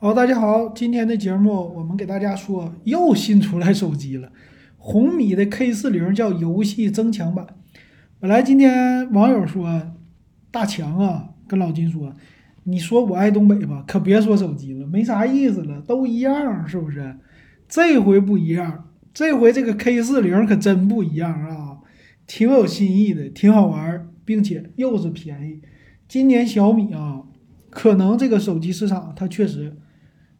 好，大家好，今天的节目我们给大家说又新出来手机了，红米的 K 四零叫游戏增强版。本来今天网友说大强啊，跟老金说，你说我爱东北吧，可别说手机了，没啥意思了，都一样，是不是？这回不一样，这回这个 K 四零可真不一样啊，挺有新意的，挺好玩，并且又是便宜。今年小米啊，可能这个手机市场它确实。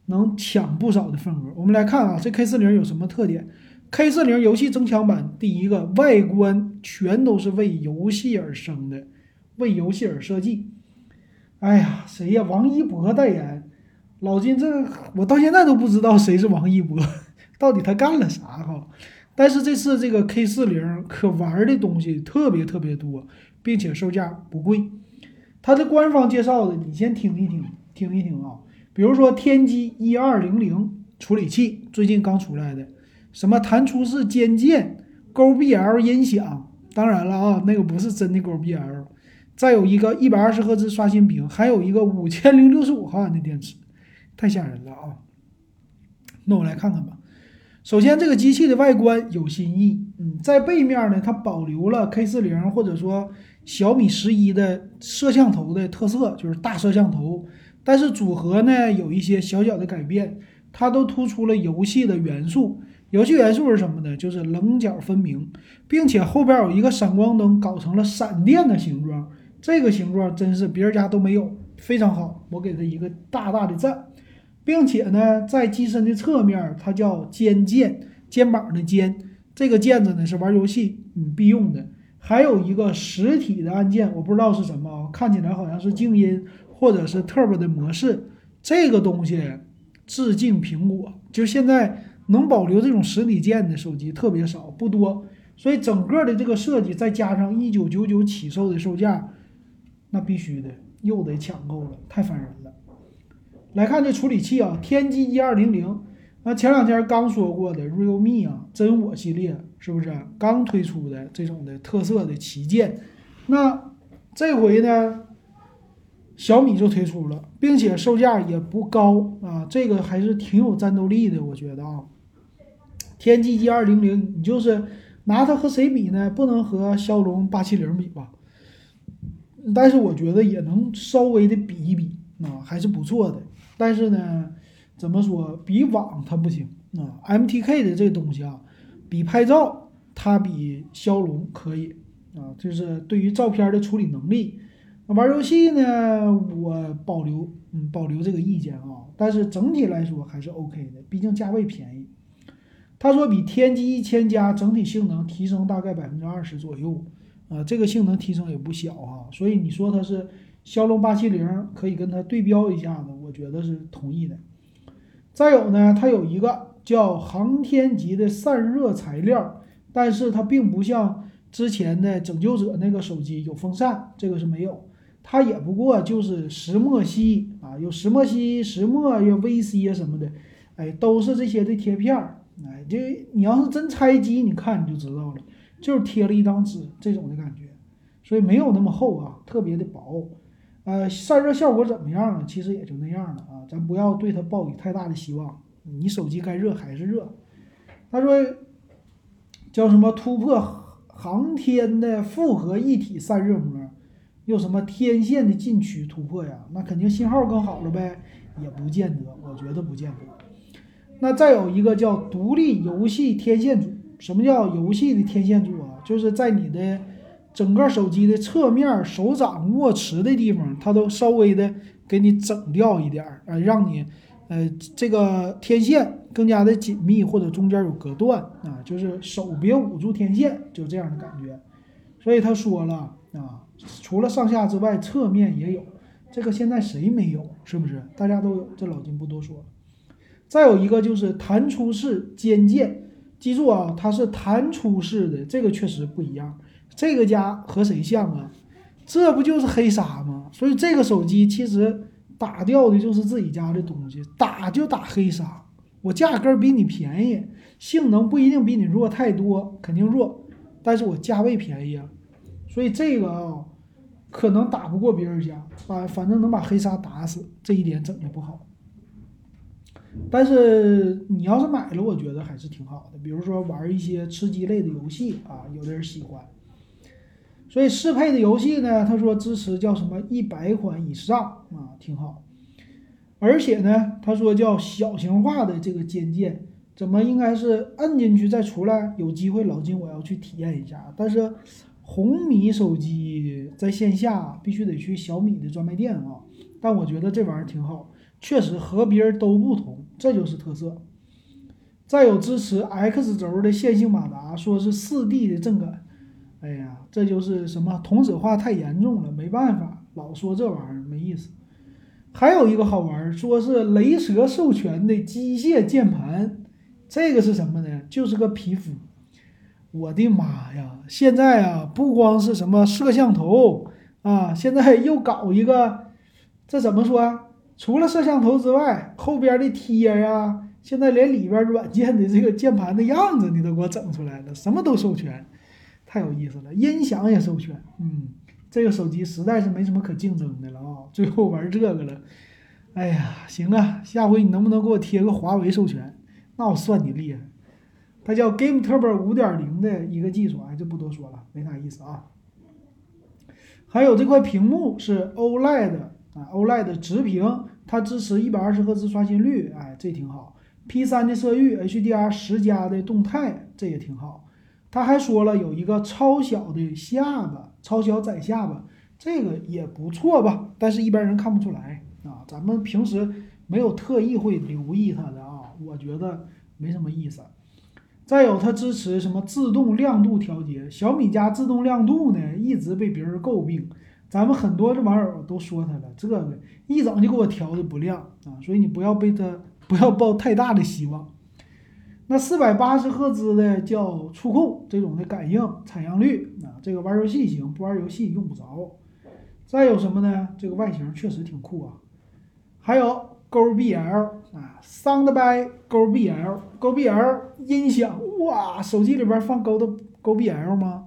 能抢不少的份额。我们来看啊，这 K 四零有什么特点？K 四零游戏增强版，第一个外观全都是为游戏而生的，为游戏而设计。哎呀，谁呀？王一博代言。老金，这我到现在都不知道谁是王一博，到底他干了啥哈？但是这次这个 K 四零可玩的东西特别特别多，并且售价不贵。它的官方介绍的，你先听一听，听一听啊。比如说天玑一二零零处理器最近刚出来的，什么弹出式肩键、Go BL 音响，当然了啊，那个不是真的 Go BL。再有一个一百二十赫兹刷新屏，还有一个五千零六十五毫安的电池，太吓人了啊！那我来看看吧。首先，这个机器的外观有新意，嗯，在背面呢，它保留了 K 四零或者说小米十一的摄像头的特色，就是大摄像头。但是组合呢有一些小小的改变，它都突出了游戏的元素。游戏元素是什么呢？就是棱角分明，并且后边有一个闪光灯，搞成了闪电的形状。这个形状真是别人家都没有，非常好，我给它一个大大的赞。并且呢，在机身的侧面，它叫肩键，肩膀的肩，这个键子呢是玩游戏嗯必用的。还有一个实体的按键，我不知道是什么，看起来好像是静音。或者是 Turbo 的模式，这个东西致敬苹果，就现在能保留这种实体键的手机特别少，不多，所以整个的这个设计再加上一九九九起售的售价，那必须的又得抢购了，太烦人了。来看这处理器啊，天玑一二零零，那前两天刚说过的 Realme 啊，真我系列是不是刚推出的这种的特色的旗舰？那这回呢？小米就推出了，并且售价也不高啊，这个还是挺有战斗力的，我觉得啊。天玑一二零零，你就是拿它和谁比呢？不能和骁龙八七零比吧？但是我觉得也能稍微的比一比啊，还是不错的。但是呢，怎么说比网它不行啊？MTK 的这东西啊，比拍照它比骁龙可以啊，就是对于照片的处理能力。玩游戏呢，我保留嗯保留这个意见啊，但是整体来说还是 OK 的，毕竟价位便宜。他说比天玑一千加整体性能提升大概百分之二十左右啊，这个性能提升也不小啊，所以你说它是骁龙八七零可以跟它对标一下子，我觉得是同意的。再有呢，它有一个叫航天级的散热材料，但是它并不像之前的拯救者那个手机有风扇，这个是没有。它也不过就是石墨烯啊，有石墨烯、石墨、有 VC 啊什么的，哎，都是这些的贴片儿，哎，这你要是真拆机，你看你就知道了，就是贴了一张纸这种的感觉，所以没有那么厚啊，特别的薄，呃，散热效果怎么样呢？其实也就那样了啊，咱不要对它抱以太大的希望，你手机该热还是热。他说叫什么突破航天的复合一体散热膜。有什么天线的禁区突破呀？那肯定信号更好了呗？也不见得，我觉得不见得。那再有一个叫独立游戏天线组，什么叫游戏的天线组啊？就是在你的整个手机的侧面、手掌握持的地方，它都稍微的给你整掉一点儿，呃，让你呃这个天线更加的紧密，或者中间有隔断啊，就是手别捂住天线，就这样的感觉。所以他说了啊。除了上下之外，侧面也有，这个现在谁没有？是不是？大家都有，这老金不多说了。再有一个就是弹出式肩键，记住啊，它是弹出式的，这个确实不一样。这个家和谁像啊？这不就是黑鲨吗？所以这个手机其实打掉的就是自己家的东西，打就打黑鲨。我价格比你便宜，性能不一定比你弱太多，肯定弱，但是我价位便宜啊。所以这个啊，可能打不过别人家，啊，反正能把黑鲨打死，这一点整的不好。但是你要是买了，我觉得还是挺好的。比如说玩一些吃鸡类的游戏啊，有的人喜欢。所以适配的游戏呢，他说支持叫什么一百款以上啊，挺好。而且呢，他说叫小型化的这个肩键，怎么应该是摁进去再出来？有机会老金我要去体验一下。但是红米手机在线下必须得去小米的专卖店啊。但我觉得这玩意儿挺好，确实和别人都不同，这就是特色。再有支持 X 轴的线性马达，说是四 D 的震感。哎呀，这就是什么同质化太严重了，没办法，老说这玩意儿没意思。还有一个好玩，说是雷蛇授权的机械键盘，这个是什么呢？就是个皮肤。我的妈呀！现在啊，不光是什么摄像头啊，现在 又搞一个，这怎么说？除了摄像头之外，后边的贴啊，现在连里边软件的这个键盘的样子你都给我整出来了，什么都授权。太有意思了，音响也授权，嗯，这个手机实在是没什么可竞争的了啊，最后玩这个了，哎呀，行啊，下回你能不能给我贴个华为授权？那我算你厉害。它叫 Game Turbo 五点零的一个技术，哎，就不多说了，没啥意思啊。还有这块屏幕是 OLED 啊，OLED 直屏，它支持一百二十赫兹刷新率，哎，这挺好。P 三的色域，HDR 十加的动态，这也挺好。他还说了有一个超小的下巴，超小窄下巴，这个也不错吧？但是一般人看不出来啊，咱们平时没有特意会留意它的啊，我觉得没什么意思。再有，它支持什么自动亮度调节？小米家自动亮度呢，一直被别人诟病，咱们很多的网友都说它了，这个一整就给我调的不亮啊，所以你不要被它不要抱太大的希望。那四百八十赫兹的叫触控这种的感应采样率啊，这个玩游戏行，不玩游戏用不着。再有什么呢？这个外形确实挺酷啊。还有勾 BL 啊，Soundby 勾 BL 勾 BL 音响哇，手机里边放勾的勾 BL 吗？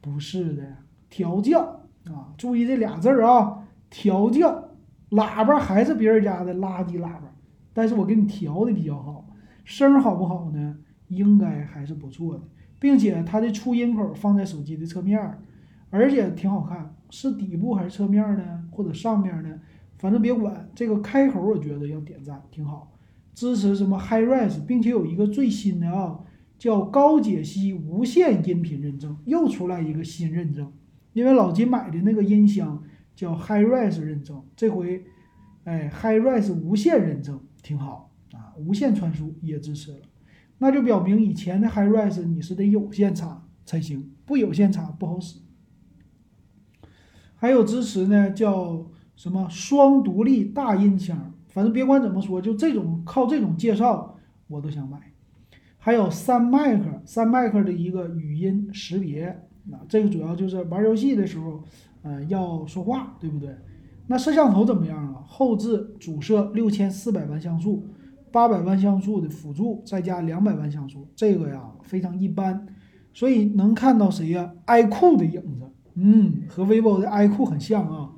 不是的，调教啊，注意这俩字儿啊，调教。喇叭还是别人家的垃圾喇叭，但是我给你调的比较好。声好不好呢？应该还是不错的，并且它的出音口放在手机的侧面，而且挺好看。是底部还是侧面呢？或者上面呢？反正别管这个开口，我觉得要点赞，挺好。支持什么 HiRes，并且有一个最新的啊，叫高解析无线音频认证，又出来一个新认证。因为老金买的那个音箱叫 HiRes 认证，这回哎 HiRes 无线认证挺好。啊，无线传输也支持了，那就表明以前的 HiRes 你是得有线插才行，不有线插不好使。还有支持呢，叫什么双独立大音腔，反正别管怎么说，就这种靠这种介绍我都想买。还有三麦克，三麦克的一个语音识别，啊，这个主要就是玩游戏的时候，呃，要说话，对不对？那摄像头怎么样啊？后置主摄六千四百万像素。八百万像素的辅助，再加两百万像素，这个呀非常一般，所以能看到谁呀？iQOO 的影子，嗯，和 vivo 的 iQOO 很像啊，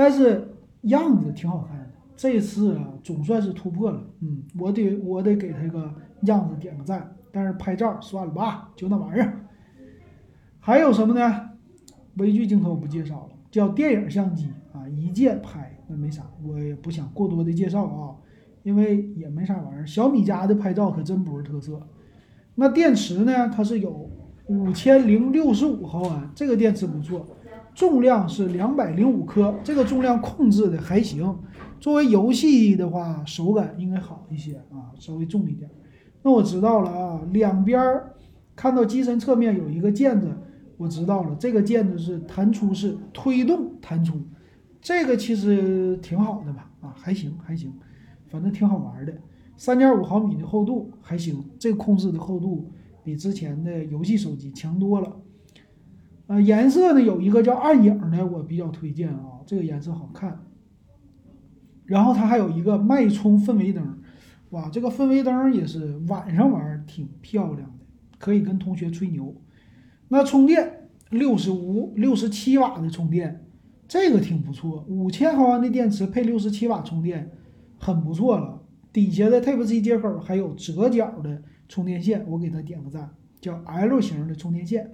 但是样子挺好看的。这次啊总算是突破了，嗯，我得我得给他个样子点个赞。但是拍照算了吧，就那玩意儿。还有什么呢？微距镜头不介绍了，叫电影相机啊，一键拍那没啥，我也不想过多的介绍啊。因为也没啥玩意儿，小米家的拍照可真不是特色。那电池呢？它是有五千零六十五毫安，这个电池不错。重量是两百零五克，这个重量控制的还行。作为游戏的话，手感应该好一些啊，稍微重一点。那我知道了啊，两边看到机身侧面有一个键子，我知道了，这个键子是弹出式推动弹出，这个其实挺好的吧？啊，还行还行。反正挺好玩的，三点五毫米的厚度还行，这个控制的厚度比之前的游戏手机强多了。呃，颜色呢有一个叫暗影的，我比较推荐啊，这个颜色好看。然后它还有一个脉冲氛围灯，哇，这个氛围灯也是晚上玩挺漂亮的，可以跟同学吹牛。那充电六十五、六十七瓦的充电，这个挺不错，五千毫安的电池配六十七瓦充电。很不错了，底下的 Type C 接口还有折角的充电线，我给它点个赞，叫 L 型的充电线。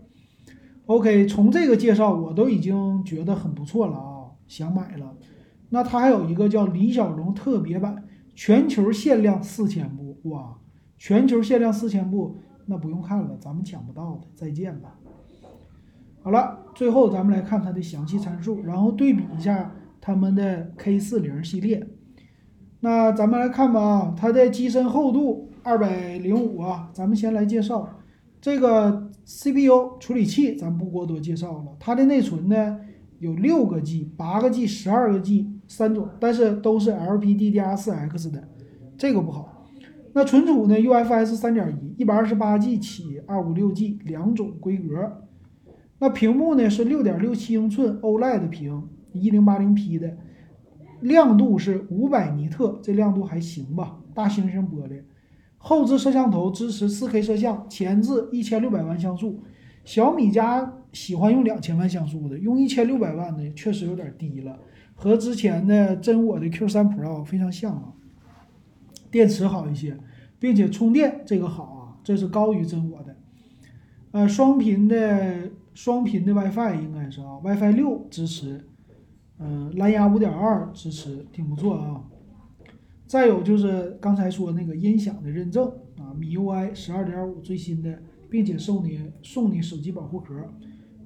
OK，从这个介绍我都已经觉得很不错了啊，想买了。那它还有一个叫李小龙特别版，全球限量四千部，哇，全球限量四千部，那不用看了，咱们抢不到的，再见吧。好了，最后咱们来看它的详细参数，然后对比一下他们的 K 四零系列。那咱们来看吧啊，它的机身厚度二百零五啊，咱们先来介绍这个 CPU 处理器，咱不过多介绍了。它的内存呢有六个 G、八个 G、十二个 G 三种，但是都是 LPDDR4X 的，这个不好。那存储呢，UFS 三点一，一百二十八 G 起，二五六 G 两种规格。那屏幕呢是六点六七英寸 OLED 屏，一零八零 P 的。亮度是五百尼特，这亮度还行吧？大猩猩玻璃，后置摄像头支持 4K 摄像，前置一千六百万像素。小米家喜欢用两千万像素的，用一千六百万的确实有点低了，和之前的真我的 Q3 Pro 非常像啊。电池好一些，并且充电这个好啊，这是高于真我的。呃，双频的双频的 WiFi 应该是啊，WiFi 六支持。嗯，蓝牙五点二支持，挺不错啊。再有就是刚才说那个音响的认证啊，米 UI 十二点五最新的，并且送你送你手机保护壳。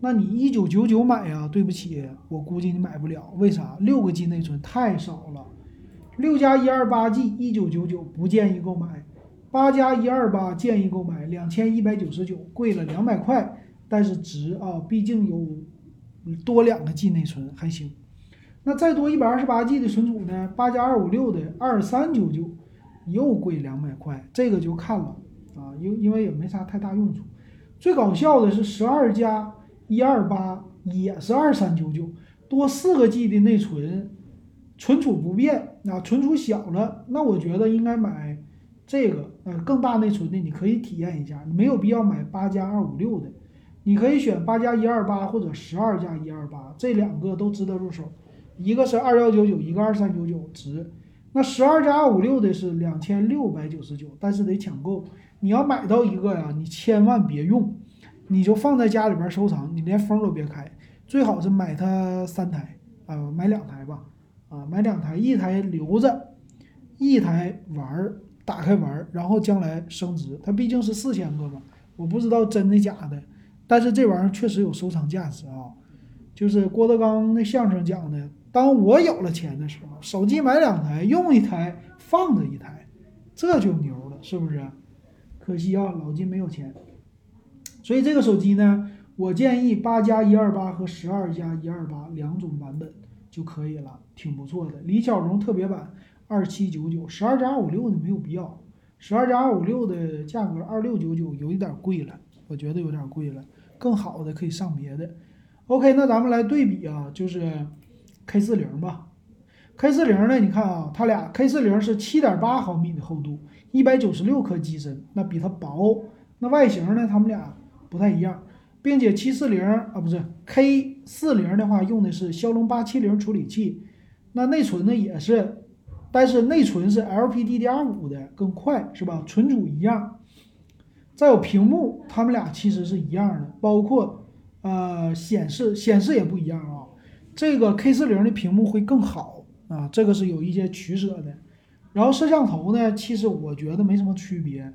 那你一九九九买呀？对不起，我估计你买不了。为啥？六个 G 内存太少了，六加一二八 G 一九九九不建议购买，八加一二八建议购买两千一百九十九，贵了两百块，但是值啊，毕竟有多两个 G 内存还行。那再多一百二十八 G 的存储呢？八加二五六的二三九九，又贵两百块，这个就看了啊，因因为也没啥太大用处。最搞笑的是十二加一二八也是二三九九，多四个 G 的内存，存储不变啊，存储小了，那我觉得应该买这个呃更大内存的，你可以体验一下，没有必要买八加二五六的，你可以选八加一二八或者十二加一二八，这两个都值得入手。一个是二幺九九，一个二三九九，值。那十二加二五六的是两千六百九十九，但是得抢购。你要买到一个呀，你千万别用，你就放在家里边收藏，你连封都别开。最好是买它三台啊，买两台吧，啊，买两台，一台留着，一台玩儿，打开玩儿，然后将来升值。它毕竟是四千个嘛，我不知道真的假的，但是这玩意儿确实有收藏价值啊。就是郭德纲那相声讲的。当我有了钱的时候，手机买两台，用一台放着一台，这就牛了，是不是？可惜啊，老金没有钱。所以这个手机呢，我建议八加一二八和十二加一二八两种版本就可以了，挺不错的。李小龙特别版二七九九，十二加二五六的没有必要，十二加二五六的价格二六九九有一点贵了，我觉得有点贵了，更好的可以上别的。OK，那咱们来对比啊，就是。K 四零吧，K 四零呢？你看啊，它俩 K 四零是七点八毫米的厚度，一百九十六颗机身，那比它薄。那外形呢？它们俩不太一样，并且七四零啊，不是 K 四零的话，用的是骁龙八七零处理器，那内存呢也是，但是内存是 LPDDR 五的更快，是吧？存储一样。再有屏幕，它们俩其实是一样的，包括呃显示，显示也不一样啊。这个 K 四零的屏幕会更好啊，这个是有一些取舍的。然后摄像头呢，其实我觉得没什么区别，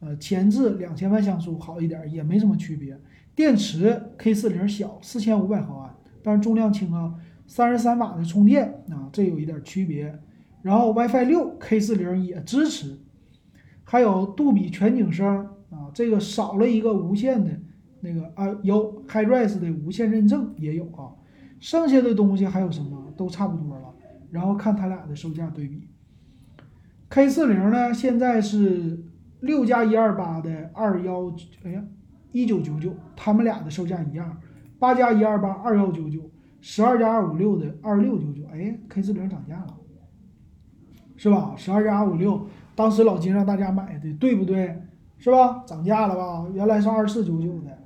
呃，前置两千万像素好一点，也没什么区别。电池 K 四零小，四千五百毫安，但是重量轻啊，三十三瓦的充电啊，这有一点区别。然后 WiFi 六 K 四零也支持，还有杜比全景声啊，这个少了一个无线的那个啊，有 HiRes 的无线认证也有啊。剩下的东西还有什么？都差不多了。然后看它俩的售价对比，K 四零呢，现在是六加一二八的二幺，哎呀，一九九九，他们俩的售价一样。八加一二八二幺九九，十二加二五六的二六九九，哎，K 四零涨价了，是吧？十二加二五六，当时老金让大家买的，对不对？是吧？涨价了吧？原来是二四九九的，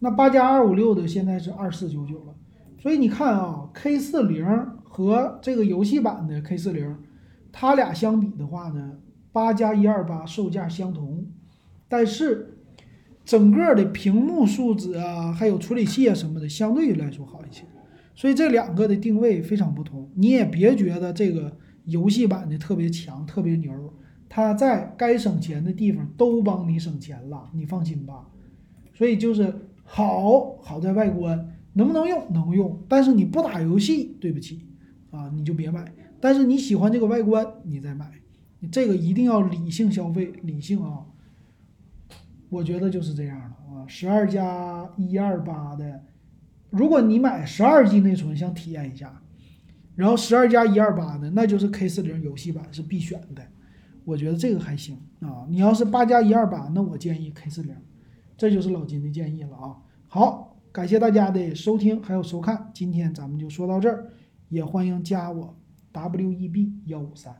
那八加二五六的现在是二四九九了。所以你看啊，K 四零和这个游戏版的 K 四零，它俩相比的话呢，八加一二八售价相同，但是整个的屏幕素质啊，还有处理器啊什么的，相对于来说好一些。所以这两个的定位非常不同。你也别觉得这个游戏版的特别强、特别牛，它在该省钱的地方都帮你省钱了，你放心吧。所以就是好，好在外观能不能用，能用。但是你不打游戏，对不起啊，你就别买。但是你喜欢这个外观，你再买。你这个一定要理性消费，理性啊。我觉得就是这样的啊，十二加一二八的，如果你买十二 G 内存想体验一下，然后十二加一二八的，那就是 K 四零游戏版是必选的。我觉得这个还行啊。你要是八加一二八，那我建议 K 四零。这就是老金的建议了啊！好，感谢大家的收听还有收看，今天咱们就说到这儿，也欢迎加我 W E B 幺五三。